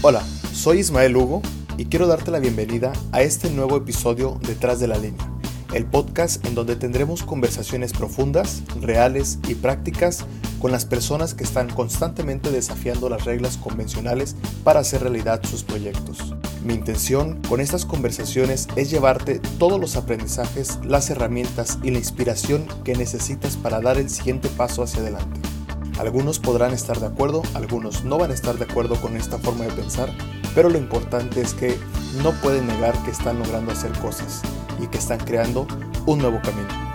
Hola, soy Ismael Hugo y quiero darte la bienvenida a este nuevo episodio Detrás de la línea, el podcast en donde tendremos conversaciones profundas, reales y prácticas con las personas que están constantemente desafiando las reglas convencionales para hacer realidad sus proyectos. Mi intención con estas conversaciones es llevarte todos los aprendizajes, las herramientas y la inspiración que necesitas para dar el siguiente paso hacia adelante. Algunos podrán estar de acuerdo, algunos no van a estar de acuerdo con esta forma de pensar, pero lo importante es que no pueden negar que están logrando hacer cosas y que están creando un nuevo camino.